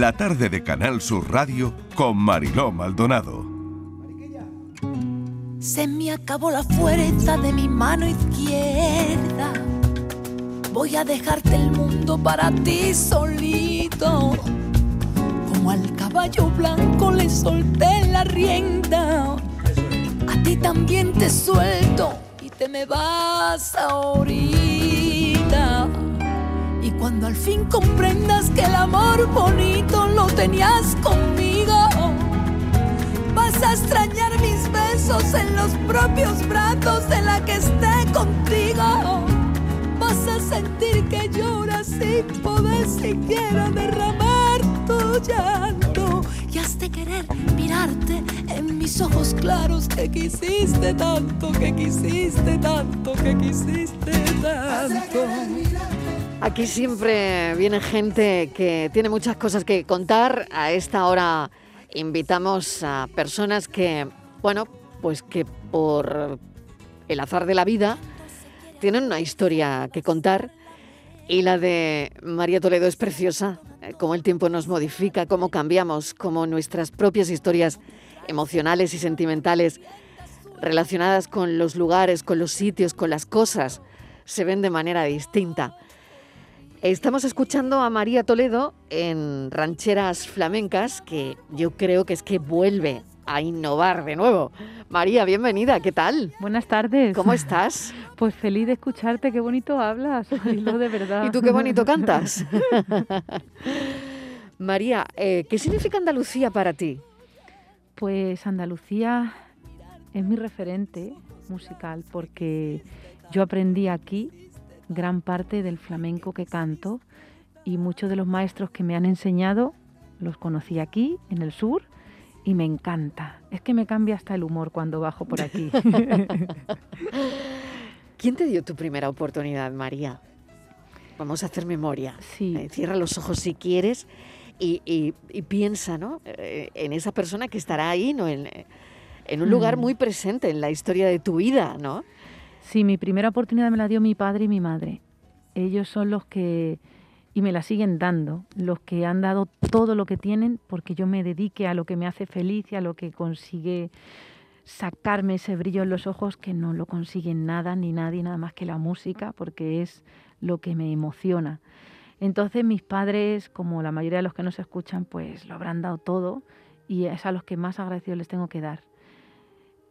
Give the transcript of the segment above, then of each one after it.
la tarde de Canal Sur Radio con Mariló Maldonado. Se me acabó la fuerza de mi mano izquierda. Voy a dejarte el mundo para ti solito. Como al caballo blanco le solté la rienda. A ti también te suelto y te me vas ahorita. Y cuando al fin comprendas que el amor bonito lo tenías conmigo, vas a extrañar mis besos en los propios brazos de la que esté contigo. Vas a sentir que lloras sin poder siquiera derramar tu llanto. Y has de querer mirarte en mis ojos claros que quisiste tanto, que quisiste tanto, que quisiste tanto. Aquí siempre viene gente que tiene muchas cosas que contar. A esta hora invitamos a personas que, bueno, pues que por el azar de la vida tienen una historia que contar. Y la de María Toledo es preciosa, eh, cómo el tiempo nos modifica, cómo cambiamos, cómo nuestras propias historias emocionales y sentimentales relacionadas con los lugares, con los sitios, con las cosas, se ven de manera distinta. Estamos escuchando a María Toledo en Rancheras Flamencas, que yo creo que es que vuelve a innovar de nuevo. María, bienvenida, ¿qué tal? Buenas tardes. ¿Cómo estás? Pues feliz de escucharte, qué bonito hablas, lo de verdad. ¿Y tú qué bonito cantas? María, eh, ¿qué significa Andalucía para ti? Pues Andalucía es mi referente musical porque yo aprendí aquí gran parte del flamenco que canto y muchos de los maestros que me han enseñado los conocí aquí, en el sur, y me encanta. Es que me cambia hasta el humor cuando bajo por aquí. ¿Quién te dio tu primera oportunidad, María? Vamos a hacer memoria. Sí. Eh, cierra los ojos si quieres y, y- y piensa ¿no? Eh, en esa persona que estará ahí, ¿no? en, en un lugar Mm. muy presente en la historia de tu vida, ¿no? Sí, mi primera oportunidad me la dio mi padre y mi madre. Ellos son los que, y me la siguen dando, los que han dado todo lo que tienen porque yo me dedique a lo que me hace feliz y a lo que consigue sacarme ese brillo en los ojos que no lo consigue nada ni nadie, nada más que la música, porque es lo que me emociona. Entonces mis padres, como la mayoría de los que nos escuchan, pues lo habrán dado todo y es a los que más agradecidos les tengo que dar.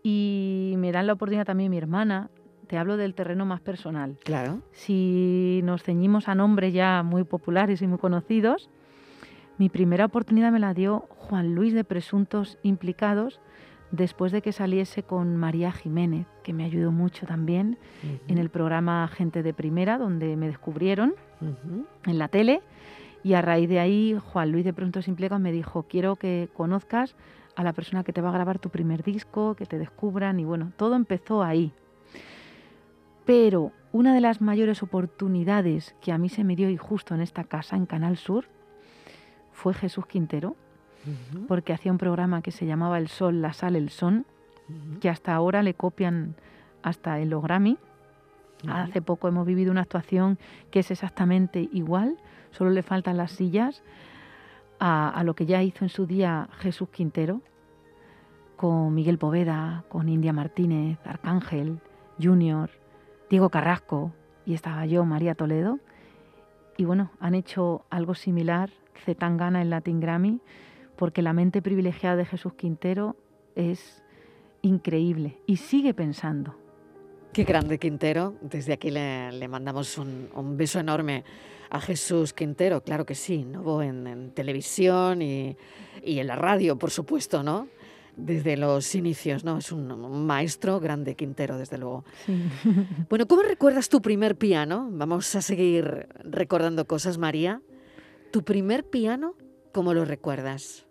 Y me dan la oportunidad también mi hermana, te hablo del terreno más personal. Claro. Si nos ceñimos a nombres ya muy populares y muy conocidos, mi primera oportunidad me la dio Juan Luis de Presuntos Implicados después de que saliese con María Jiménez, que me ayudó mucho también en el programa Gente de Primera, donde me descubrieron en la tele. Y a raíz de ahí, Juan Luis de Presuntos Implicados me dijo, quiero que conozcas a la persona que te va a grabar tu primer disco, que te descubran. Y bueno, todo empezó ahí. Pero una de las mayores oportunidades que a mí se me dio y justo en esta casa, en Canal Sur, fue Jesús Quintero, porque hacía un programa que se llamaba El Sol, la Sal, el Son, que hasta ahora le copian hasta el Grammy. Hace poco hemos vivido una actuación que es exactamente igual, solo le faltan las sillas a, a lo que ya hizo en su día Jesús Quintero, con Miguel Poveda, con India Martínez, Arcángel, Junior, Diego Carrasco y estaba yo, María Toledo. Y bueno, han hecho algo similar, Zetangana en Latin Grammy, porque la mente privilegiada de Jesús Quintero es increíble y sigue pensando. Qué grande Quintero. Desde aquí le, mandamos un, un beso enorme a Jesús Quintero. Claro que sí, ¿no? En, en televisión y, y en la radio, por supuesto, ¿no? Desde los inicios, ¿no? Es un, maestro grande Quintero, desde luego. Sí. Bueno, ¿cómo recuerdas tu primer piano? Vamos a seguir recordando cosas, María. ¿Tu primer piano, cómo lo recuerdas?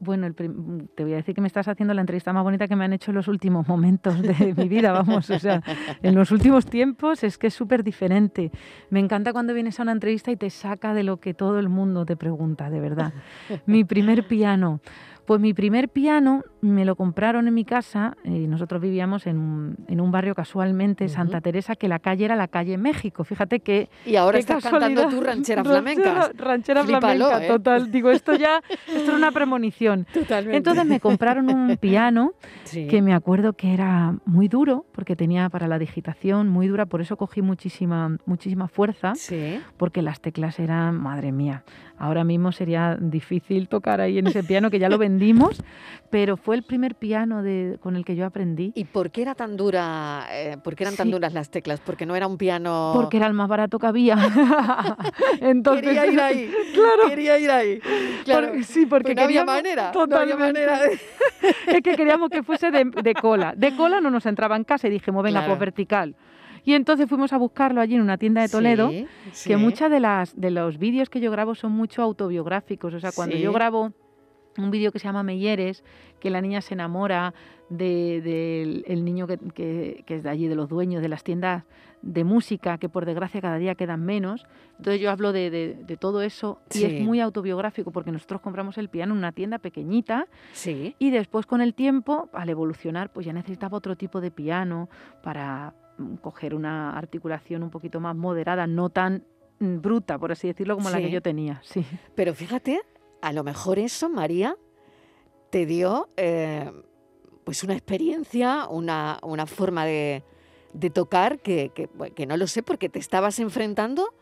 Bueno, el te voy a decir que me estás haciendo la entrevista más bonita que me han hecho en los últimos momentos de mi vida, vamos, o sea, en los últimos tiempos es que es súper diferente. Me encanta cuando vienes a una entrevista y te saca de lo que todo el mundo te pregunta, de verdad. Mi primer piano, Pues mi primer piano me lo compraron en mi casa y nosotros vivíamos en un, en un barrio casualmente, Santa Teresa, que la calle era la calle México. Fíjate que... Y ahora estás cantando tu ranchera flamenca. Ranchera, flamenca, ¿eh? total. Digo, esto ya esto es una premonición. Totalmente. Entonces me compraron un piano que me acuerdo que era muy duro, porque tenía para la digitación muy dura, por eso cogí muchísima, muchísima fuerza, porque las teclas eran, madre mía, ahora mismo sería difícil tocar ahí en ese piano que ya lo vendimos, pero fue el primer piano de, con el que yo aprendí. ¿Y por qué era tan dura? Eh, ¿Por qué eran tan duras las teclas? Porque no era un piano. Porque era el más barato que había. Entonces, quería ir ahí. Claro. Quería ir ahí. Claro. sí, porque pues no había manera. Totalmente. No había manera es que queríamos que fuese de, cola. De cola no nos entraba en casa y dijimos, venga, pues vertical. Y entonces fuimos a buscarlo allí en una tienda de Toledo, que muchas de las de los vídeos que yo grabo son mucho autobiográficos. O sea, cuando yo grabo un vídeo que se llama Meyeres, que la niña se enamora del de, el niño que, que, es de allí, de los dueños de las tiendas de música, que por desgracia cada día quedan menos. Entonces yo hablo de, de todo eso y es muy autobiográfico porque nosotros compramos el piano en una tienda pequeñita sí. y después con el tiempo, al evolucionar, pues ya necesitaba otro tipo de piano para, coger una articulación un poquito más moderada, no tan mm, bruta, por así decirlo, como la que yo tenía. Sí. Pero fíjate, a lo mejor eso, María, te dio eh, pues una experiencia, una, una forma de, de tocar que, que, no lo sé, porque te estabas enfrentando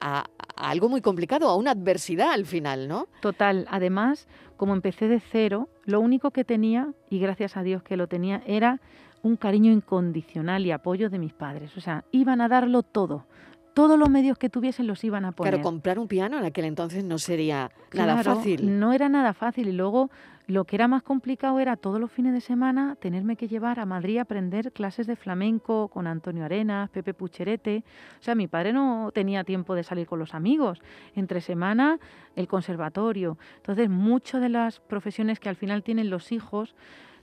a, a, algo muy complicado, a una adversidad al final, ¿no? Total. Además, como empecé de cero, lo único que tenía, y gracias a Dios que lo tenía, era un cariño incondicional y apoyo de mis padres. O sea, iban a darlo todo. Todos los medios que tuviesen los iban a poner. Claro, comprar un piano en aquel entonces no sería nada fácil. No era nada fácil. Y luego lo que era más complicado era todos los fines de semana tenerme que llevar a Madrid a aprender clases de flamenco con Antonio Arenas, Pepe Pucherete. O sea, mi padre no tenía tiempo de salir con los amigos. Entre semana, el conservatorio. Entonces, muchas de las profesiones que al final tienen los hijos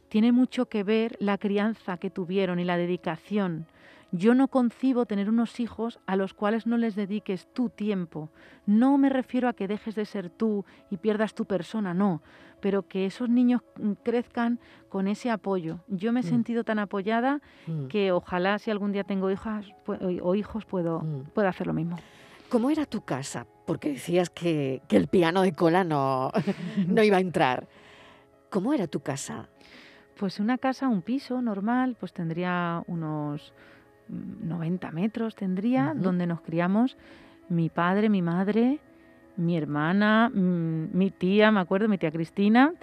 tiene mucho que ver la crianza que tuvieron y la dedicación. Yo no concibo tener unos hijos a los cuales no les dediques tu tiempo. No me refiero a que dejes de ser tú y pierdas tu persona, no, pero que esos niños crezcan con ese apoyo. Yo me he mm. sentido tan apoyada mm. que ojalá si algún día tengo hijas o hijos puedo, mm. puedo hacer lo mismo. ¿Cómo era tu casa? Porque decías que, que el piano de cola no, no iba a entrar. ¿Cómo era tu casa? Pues una casa, un piso normal, pues tendría unos 90 metros, tendría, donde nos criamos mi padre, mi madre, mi hermana, mm, mi tía, me acuerdo, mi tía Cristina,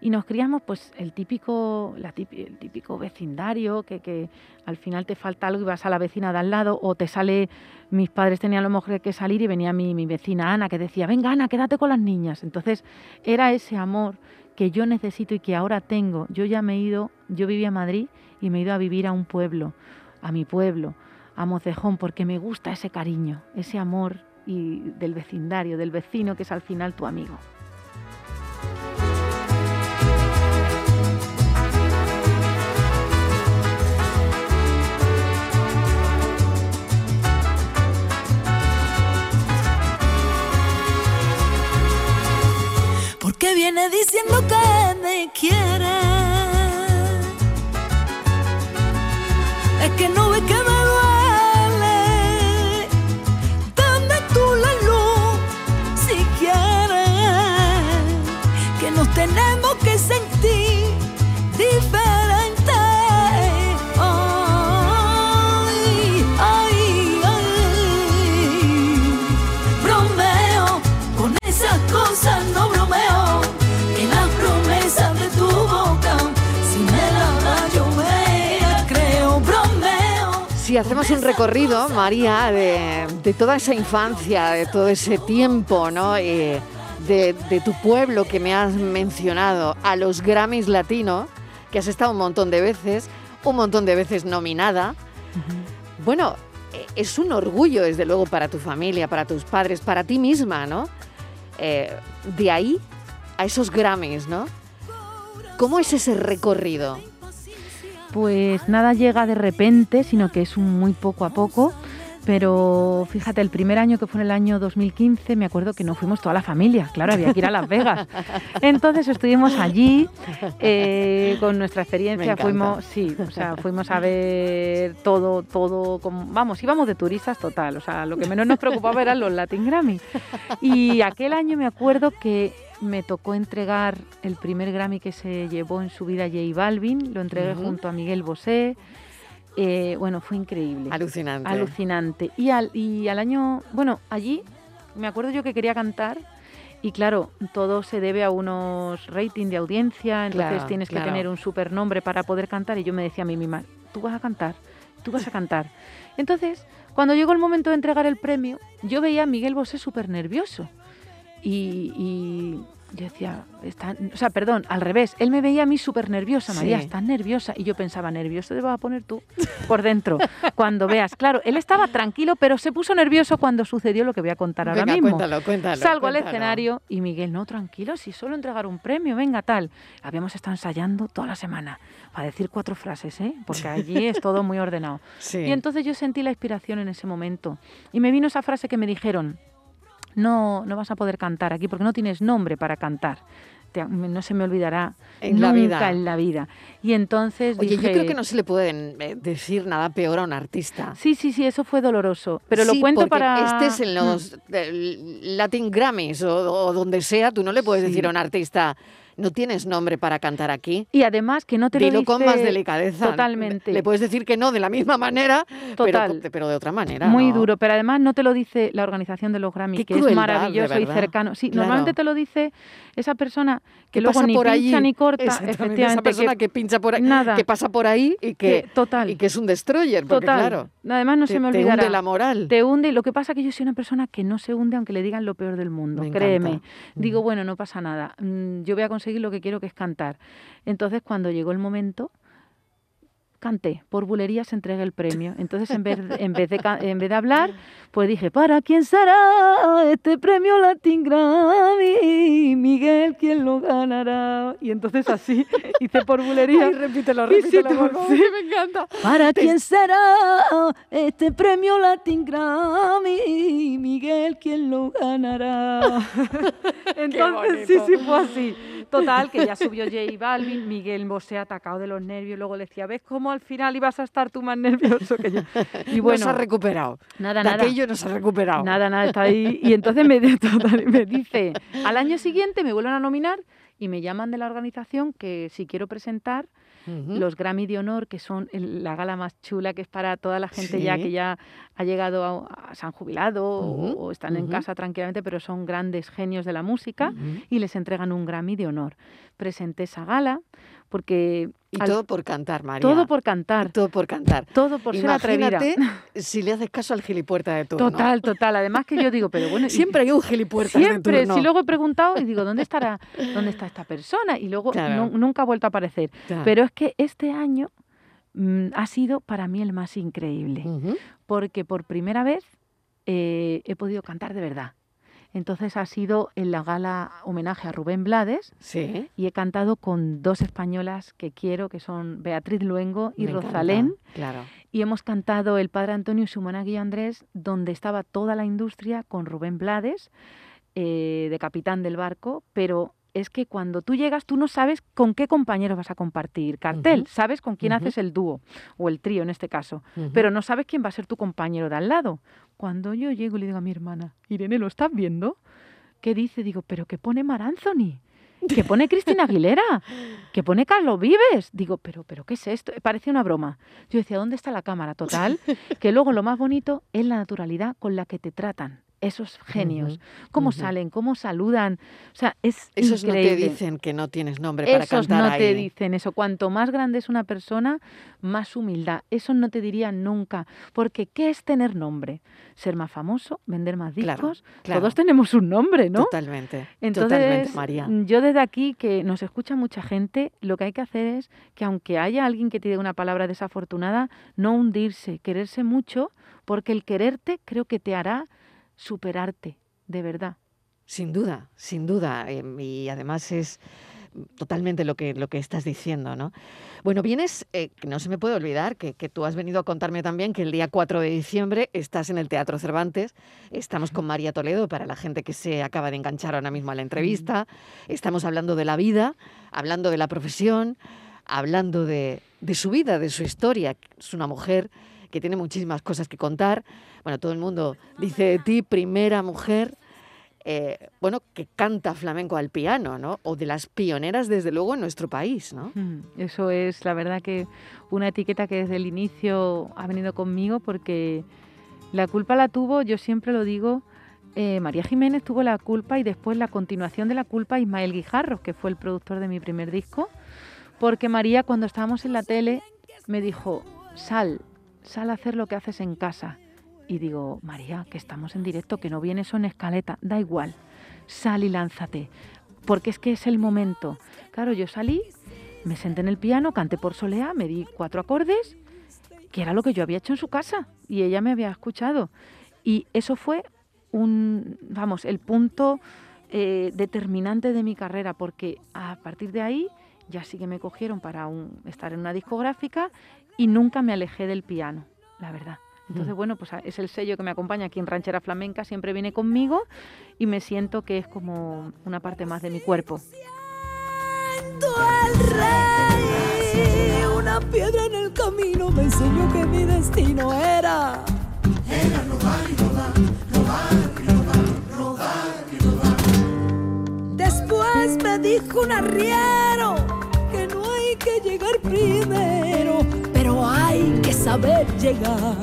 y nos criamos pues el típico, la el típico vecindario, que, que, al final te falta algo y vas a la vecina de al lado, o te sale, mis padres tenían a lo mejor que salir y venía mi, mi vecina Ana que decía, venga Ana, quédate con las niñas. Entonces era ese amor que yo necesito y que ahora tengo. Yo ya me he ido, yo vivía en Madrid y me he ido a vivir a un pueblo, a mi pueblo, a Mocejón, porque me gusta ese cariño, ese amor y del vecindario, del vecino que es al final tu amigo. Que viene diciendo que me quiere. Es que no ve que me Si hacemos un recorrido, María, de, toda esa infancia, de todo ese tiempo, ¿no? Eh, de, tu pueblo que me has mencionado, a los Grammys Latino, que has estado un montón de veces, un montón de veces nominada. Bueno, eh, es un orgullo, desde luego, para tu familia, para tus padres, para ti misma, ¿no? Eh, de ahí a esos Grammys, ¿no? ¿Cómo es ese recorrido? Pues nada llega de repente, sino que es muy poco a poco. Pero fíjate, el primer año que fue en el año 2015, me acuerdo que no fuimos toda la familia, claro, había que ir a Las Vegas. Entonces estuvimos allí eh, con nuestra experiencia, fuimos, sí, o sea, fuimos a ver todo, todo, vamos, íbamos de turistas total, o sea, lo que menos nos preocupaba eran los Latin Grammy. Y aquel año me acuerdo que me tocó entregar el primer Grammy que se llevó en su vida J Balvin, lo entregué junto a Miguel Bosé. Eh, bueno, fue increíble. Alucinante. Alucinante. Y al, y al año, bueno, allí me acuerdo yo que quería cantar y claro, todo se debe a unos ratings de audiencia, entonces tienes que tener un super nombre para poder cantar y yo me decía a mí misma, tú vas a cantar, tú vas a cantar. Entonces, cuando llegó el momento de entregar el premio, yo veía a Miguel Bosé súper nervioso y, yo decía, está, o sea, perdón, al revés, él me veía a mí súper nerviosa, María, estás nerviosa. Y yo pensaba, nervioso te vas a poner tú por dentro, cuando veas. Claro, él estaba tranquilo, pero se puso nervioso cuando sucedió lo que voy a contar ahora mismo. Cuéntalo, cuéntalo, Salgo al escenario y Miguel, no, tranquilo, si solo entregar un premio, venga, tal. Habíamos estado ensayando toda la semana para decir cuatro frases, ¿eh? porque allí es todo muy ordenado. Y entonces yo sentí la inspiración en ese momento. Y me vino esa frase que me dijeron, no, no vas a poder cantar aquí porque no tienes nombre para cantar. no se me olvidará en nunca la vida. en la vida. Y entonces Oye, yo creo que no se le puede eh, decir nada peor a un artista. Sí, sí, sí, eso fue doloroso. Pero lo cuento para. Este es en los mm. Latin Grammys o, donde sea, tú no le puedes decir a un artista no tienes nombre para cantar aquí. Y además que no te lo dice... con más delicadeza. Totalmente. Le puedes decir que no de la misma manera, Pero, de otra manera. Muy duro, pero además no te lo dice la organización de los Grammy, que es maravilloso y cercano. Sí, normalmente te lo dice esa persona que, luego ni por pincha ni corta, efectivamente. Esa persona que, pincha por ahí, nada, que pasa por ahí y que, total, y que es un destroyer, porque total. claro. Además no se me olvidará. Te hunde la moral. Te hunde. Lo que pasa es que yo soy una persona que no se hunde aunque le digan lo peor del mundo. créeme. Digo, bueno, no pasa nada. Mm, yo voy a conseguir lo que quiero, que es cantar. Entonces, cuando llegó el momento, canté, por bulería se entrega el premio. Entonces, en vez, en vez, de, en vez de hablar, pues dije, ¿para quién será este premio Latin Grammy? Miguel, ¿quién lo ganará? Y entonces así hice por bulería. Y repítelo, repítelo. Sí, me encanta. ¿Para quién será este premio Latin Grammy? Miguel, ¿quién lo ganará? entonces, sí, sí, fue así. Total, que ya subió J Balvin, Miguel Bosé atacado de los nervios, luego le decía, ¿ves cómo al final ibas a estar tú más nervioso que yo? Y bueno, no se ha recuperado. Nada, nada. Aquello no se ha recuperado. Nada, nada, está ahí. Y entonces me, me dice, al año siguiente me vuelven a nominar y me llaman de la organización que si quiero presentar los Grammy de Honor, que son la gala más chula, que es para toda la gente ya que ya ha llegado a, se han jubilado o, están en casa tranquilamente, pero son grandes genios de la música y les entregan un Grammy de Honor. Presenté esa gala porque... Y todo por cantar, María. Todo por cantar. Todo por cantar. Todo por ser atrevida. si le haces caso al gilipuerta de turno. Total, total. Además que yo digo, pero bueno... Siempre hay un gilipuerta Siempre. de turno. Si luego he preguntado y digo, ¿dónde estará dónde está esta persona? Y luego nunca ha vuelto a aparecer. Pero es que este año mm, ha sido para mí el más increíble. Porque por primera vez eh, he podido cantar de verdad. Entonces ha sido en la gala homenaje a Rubén Blades sí. y he cantado con dos españolas que quiero, que son Beatriz Luengo y Rosalén. claro. Y hemos cantado El Padre Antonio y su monaguillo Andrés, donde estaba toda la industria con Rubén Blades, eh, de capitán del barco, pero es que cuando tú llegas tú no sabes con qué compañero vas a compartir cartel, sabes con quién haces el dúo o el trío en este caso, pero no sabes quién va a ser tu compañero de al lado. Cuando yo llego y le digo a mi hermana, Irene, ¿lo estás viendo? ¿Qué dice? Digo, pero ¿qué pone Mar Anthony? ¿Qué pone Cristina Aguilera? ¿Qué pone Carlos Vives? Digo, pero, pero ¿qué es esto? Parece una broma. Yo decía, ¿dónde está la cámara? Total, que luego lo más bonito es la naturalidad con la que te tratan esos genios, cómo salen, cómo saludan. O sea, es Esos no te dicen que no tienes nombre para Esos cantar no te dicen eso. Cuanto más grande es una persona, más humildad. Eso no te dirían nunca. Porque ¿qué es tener nombre? Ser más famoso, vender más discos. Todos tenemos un nombre, ¿no? Totalmente. Entonces, María. yo desde aquí, que nos escucha mucha gente, lo que hay que hacer es que aunque haya alguien que te diga una palabra desafortunada, no hundirse, quererse mucho, porque el quererte creo que te hará superarte, de verdad. Sin duda, sin duda. Em, y además es totalmente lo que, lo que estás diciendo, ¿no? Bueno, vienes, eh, no se me puede olvidar que, que, tú has venido a contarme también que el día 4 de diciembre estás en el Teatro Cervantes, estamos con María Toledo, para la gente que se acaba de enganchar ahora mismo a la entrevista, estamos hablando de la vida, hablando de la profesión, hablando de, de su vida, de su historia, es una mujer que tiene muchísimas cosas que contar, bueno, todo el mundo dice de ti, primera mujer eh, bueno, que canta flamenco al piano, ¿no? O de las pioneras, desde luego, en nuestro país, ¿no? Mm, eso es, la verdad, que una etiqueta que desde el inicio ha venido conmigo porque la culpa la tuvo, yo siempre lo digo, eh, María Jiménez tuvo la culpa y después la continuación de la culpa Ismael Guijarro, que fue el productor de mi primer disco, porque María cuando estábamos en la tele me dijo, sal, sal a hacer lo que haces en casa y digo, María, que estamos en directo, que no viene son escaleta, da igual, sal y lánzate, porque es que es el momento. Claro, yo salí, me senté en el piano, canté por solea, me di cuatro acordes, que era lo que yo había hecho en su casa, y ella me había escuchado. Y eso fue un, vamos, el punto eh, determinante de mi carrera, porque a partir de ahí ya sí que me cogieron para un, estar en una discográfica y nunca me alejé del piano, la verdad. Entonces, mm. bueno, pues es el sello que me acompaña aquí en Ranchera Flamenca, siempre viene conmigo y me siento que es como una parte más de mi cuerpo. una piedra en el camino me enseñó que mi destino era. Era robar y robar, robar y robar, y robar. Después me dijo un arriero que no hay que llegar primero, hay que saber llegar.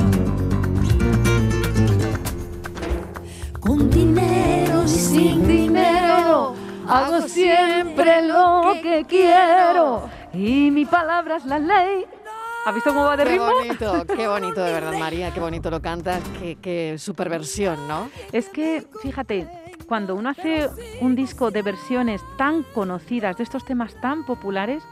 con dinero y sin dinero. Hago siempre lo que quiero y mi palabra es la ley. ¿Has visto cómo va de ritmo? Qué bonito, qué bonito de verdad, María, qué bonito lo cantas, qué, qué superversión, ¿no? Es que, fíjate, cuando uno hace un disco de versiones tan conocidas, de estos temas tan populares,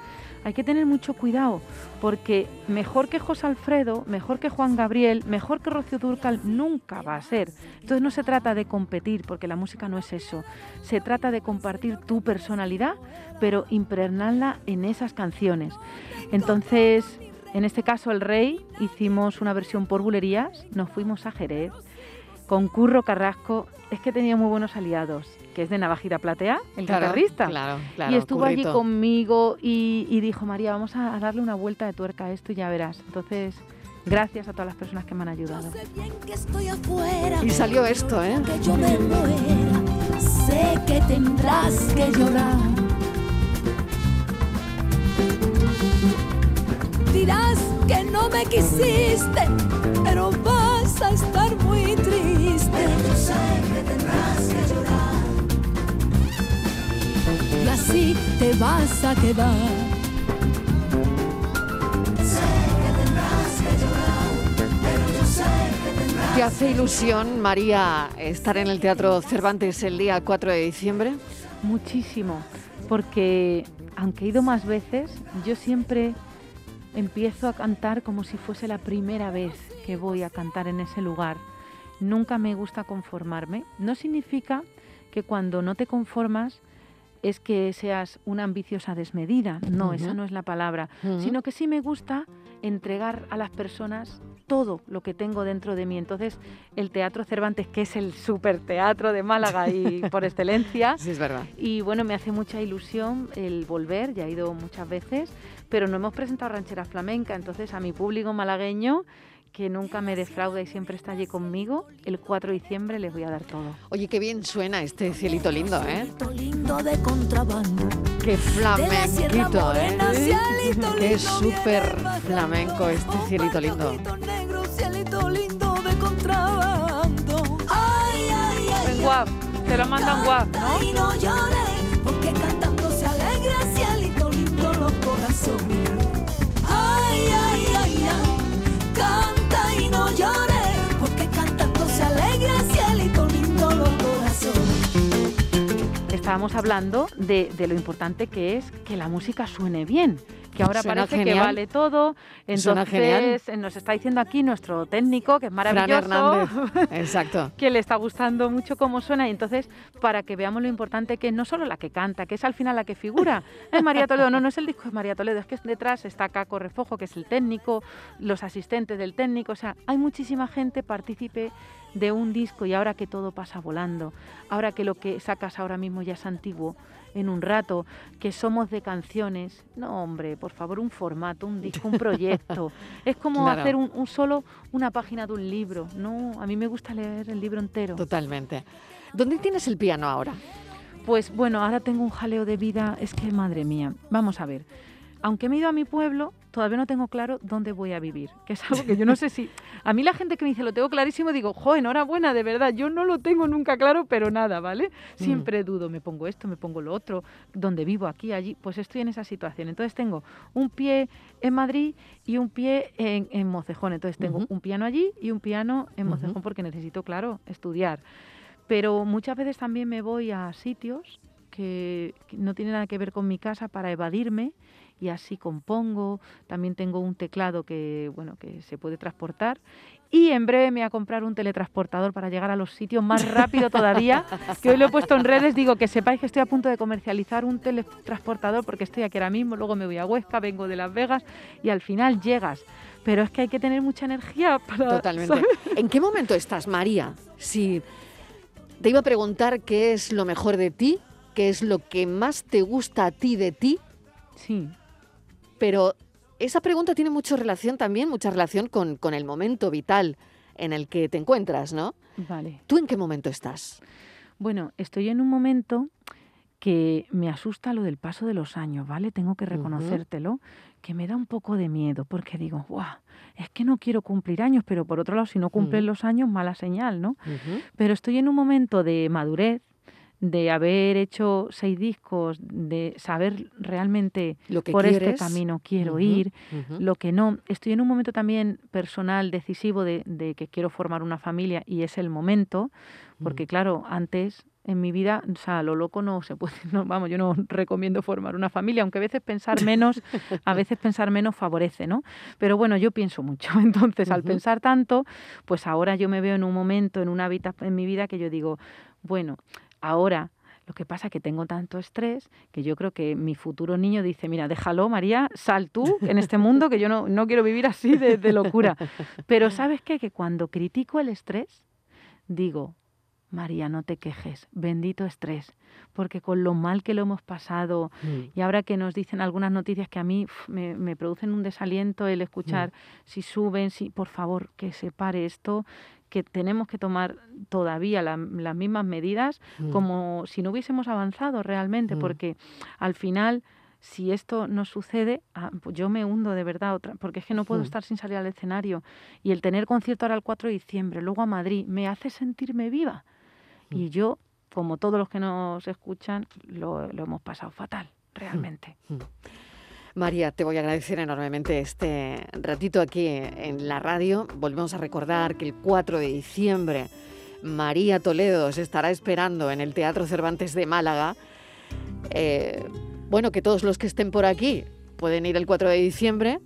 hay que tener mucho cuidado, porque mejor que José Alfredo, mejor que Juan Gabriel, mejor que Rocío Durcal nunca va a ser. Entonces no se trata de competir, porque la música no es eso. Se trata de compartir tu personalidad, pero impregnarla en esas canciones. Entonces, en este caso, El Rey, hicimos una versión por bulerías, nos fuimos a Jerez con Curro Carrasco, es que tenía muy buenos aliados, que es de Navajita Platea, el guitarrista. y estuvo allí conmigo y, dijo, María, vamos a, darle una vuelta de tuerca a esto y ya verás. Entonces, gracias a todas las personas que me han ayudado. y salió esto, ¿eh? Que yo me muera, sé que tendrás que llorar. Dirás que no me quisiste, pero vas a estar muy así te vas a quedar. Sé que tendrás que llorar, pero yo sé que tendrás ¿Te hace ilusión, María, estar en el Teatro Cervantes el día 4 de diciembre? Muchísimo, porque aunque he ido más veces, yo siempre empiezo a cantar como si fuese la primera vez que voy a cantar en ese lugar nunca me gusta conformarme. No significa que cuando no te conformas es que seas una ambiciosa desmedida, no, esa no es la palabra, sino que sí me gusta entregar a las personas todo lo que tengo dentro de mí. Entonces, el Teatro Cervantes, que es el super teatro de Málaga y por excelencia, sí, es verdad. y bueno, me hace mucha ilusión el volver, ya he ido muchas veces, pero no hemos presentado ranchera flamenca, entonces a mi público malagueño que nunca me defrauda y siempre está allí conmigo, el 4 de diciembre les voy a dar todo. Oye, qué bien suena este cielito lindo, ¿eh? lindo de contrabando. Qué flamenquito, ¿eh? Qué súper flamenco este cielito lindo. Negro, cielito lindo de contrabando. Ay, ay, ay. En guap, te lo mandan guap, ¿no? Estábamos hablando de, lo importante que es que la música suene bien. que ahora parece que vale todo. Entonces eh, nos está diciendo aquí nuestro técnico, que es maravilloso, Exacto. que le está gustando mucho cómo suena. Y entonces, para que veamos lo importante que es no solo la que canta, que es al final la que figura, es María Toledo, no, no es el disco de María Toledo, es que detrás está Caco Refojo, que es el técnico, los asistentes del técnico, o sea, hay muchísima gente partícipe de un disco y ahora que todo pasa volando, ahora que lo que sacas ahora mismo ya es antiguo, en un rato, que somos de canciones, no hombre, por favor, un formato, un disco, un proyecto. es como hacer un, un, solo una página de un libro. No, a mí me gusta leer el libro entero. Totalmente. ¿Dónde tienes el piano ahora? Pues bueno, ahora tengo un jaleo de vida, es que madre mía, vamos a ver aunque me he ido a mi pueblo, todavía no tengo claro dónde voy a vivir, que es algo que yo no sé si... A mí la gente que me dice, lo tengo clarísimo, digo, jo, enhorabuena, de verdad, yo no lo tengo nunca claro, pero nada, ¿vale? Mm. Siempre dudo, me pongo esto, me pongo lo otro, dónde vivo, aquí, allí, pues estoy en esa situación. Entonces tengo un pie en Madrid y un pie en, Mocejón, entonces tengo un piano allí y un piano en Mocejón porque necesito, claro, estudiar. Pero muchas veces también me voy a sitios que no tienen nada que ver con mi casa para evadirme y así compongo. También tengo un teclado que, bueno, que se puede transportar. Y en breve me voy a comprar un teletransportador para llegar a los sitios más rápido todavía. que hoy lo he puesto en redes. Digo que sepáis que estoy a punto de comercializar un teletransportador porque estoy aquí ahora mismo. Luego me voy a Huesca, vengo de Las Vegas y al final llegas. Pero es que hay que tener mucha energía para. Totalmente. ¿En qué momento estás, María? Si te iba a preguntar qué es lo mejor de ti, qué es lo que más te gusta a ti de ti. Sí. Pero esa pregunta tiene mucha relación también, mucha relación con, con el momento vital en el que te encuentras, ¿no? Vale. ¿Tú en qué momento estás? Bueno, estoy en un momento que me asusta lo del paso de los años, ¿vale? Tengo que reconocértelo, que me da un poco de miedo, porque digo, ¡guau! Es que no quiero cumplir años, pero por otro lado, si no cumplen los años, mala señal, ¿no? Pero estoy en un momento de madurez, de haber hecho seis discos, de saber realmente por este camino quiero ir, lo que no. Estoy en un momento también personal decisivo de, que quiero formar una familia y es el momento, porque claro, antes en mi vida, o sea, lo loco no se puede, no, vamos, yo no recomiendo formar una familia, aunque a veces pensar menos, a veces pensar menos favorece, ¿no? Pero bueno, yo pienso mucho, entonces al pensar tanto, pues ahora yo me veo en un momento, en una vida en mi vida que yo digo, bueno, Ahora, lo que pasa es que tengo tanto estrés que yo creo que mi futuro niño dice, mira, déjalo, María, sal tú en este mundo que yo no, no quiero vivir así de, de locura. Pero ¿sabes qué? Que cuando critico el estrés, digo, María, no te quejes, bendito estrés, porque con lo mal que lo hemos pasado mm. y ahora que nos dicen algunas noticias que a mí me, me, producen un desaliento el escuchar mm. si suben, si por favor que se pare esto, que tenemos que tomar todavía las mismas medidas mm. como si no hubiésemos avanzado realmente, porque al final si esto no sucede, ah, pues yo me hundo de verdad, otra, porque es que no puedo estar sin salir al escenario. Y el tener concierto ahora el 4 de diciembre, luego a Madrid, me hace sentirme viva. Y yo, como todos los que nos escuchan, lo, lo hemos pasado fatal, realmente. María, te voy a agradecer enormemente este ratito aquí en la radio. Volvemos a recordar que el 4 de diciembre María Toledo se estará esperando en el Teatro Cervantes de Málaga. Eh, bueno, que todos los que estén por aquí pueden ir el 4 de diciembre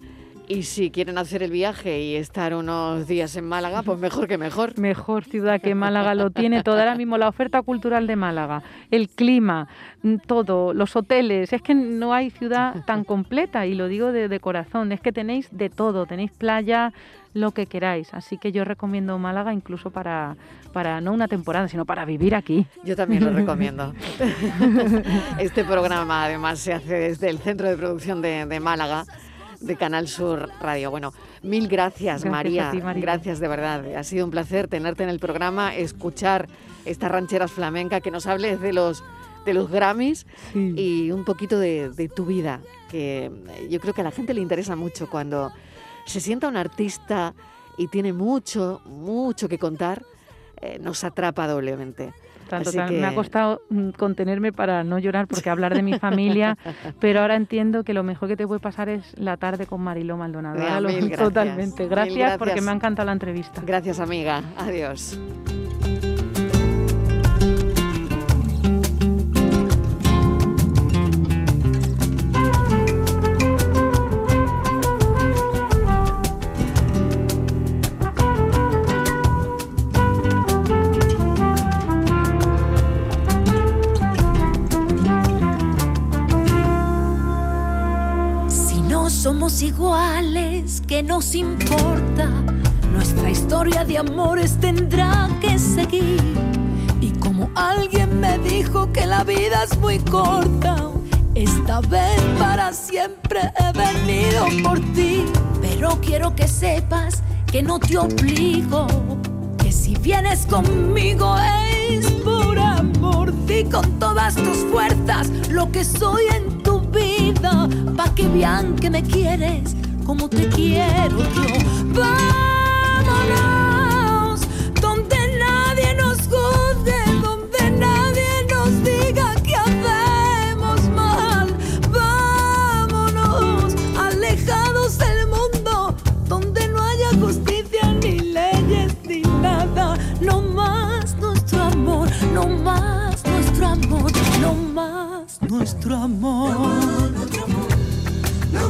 y si quieren hacer el viaje y estar unos días en Málaga, pues mejor que mejor. Mejor ciudad que Málaga lo tiene todo. Ahora mismo la oferta cultural de Málaga, el clima, mm, todo, los hoteles. Es que no hay ciudad tan completa y lo digo de, corazón. Es que tenéis de todo. Tenéis playa, lo que queráis. Así que yo recomiendo Málaga incluso para, para no una temporada, sino para vivir aquí. Yo también lo recomiendo. este programa además se hace desde el Centro de Producción de, de Málaga de Canal Sur Radio. Bueno, mil gracias, María. Gracias de verdad. Ha sido un placer tenerte en el programa, escuchar estas rancheras flamenca, que nos hables de los de los Grammys y un poquito de, tu vida, que yo creo que a la gente le interesa mucho cuando se sienta un artista y tiene mucho, mucho que contar, eh, nos atrapa doblemente. Tanto, Me ha costado mm, contenerme para no llorar porque hablar de mi familia, pero ahora entiendo que lo mejor que te puede pasar es la tarde con Mariló Maldonado. Totalmente. gracias porque me ha encantado la entrevista. Gracias, amiga. Adiós. Que nos importa. Nuestra historia de amores tendrá que seguir. Y como alguien me dijo que la vida es muy corta, esta vez para siempre he venido por ti. Pero quiero que sepas que no te obligo, que si vienes conmigo es por amor. Di con todas tus fuerzas lo que soy en tu vida, pa' que vean que me quieres como te quiero yo. Vámonos, donde nadie nos juzgue, donde nadie nos diga que hacemos mal. Vámonos, alejados del mundo, donde no haya justicia ni leyes ni nada. No más nuestro amor, no más nuestro amor, no más nuestro amor. No más nuestro amor. No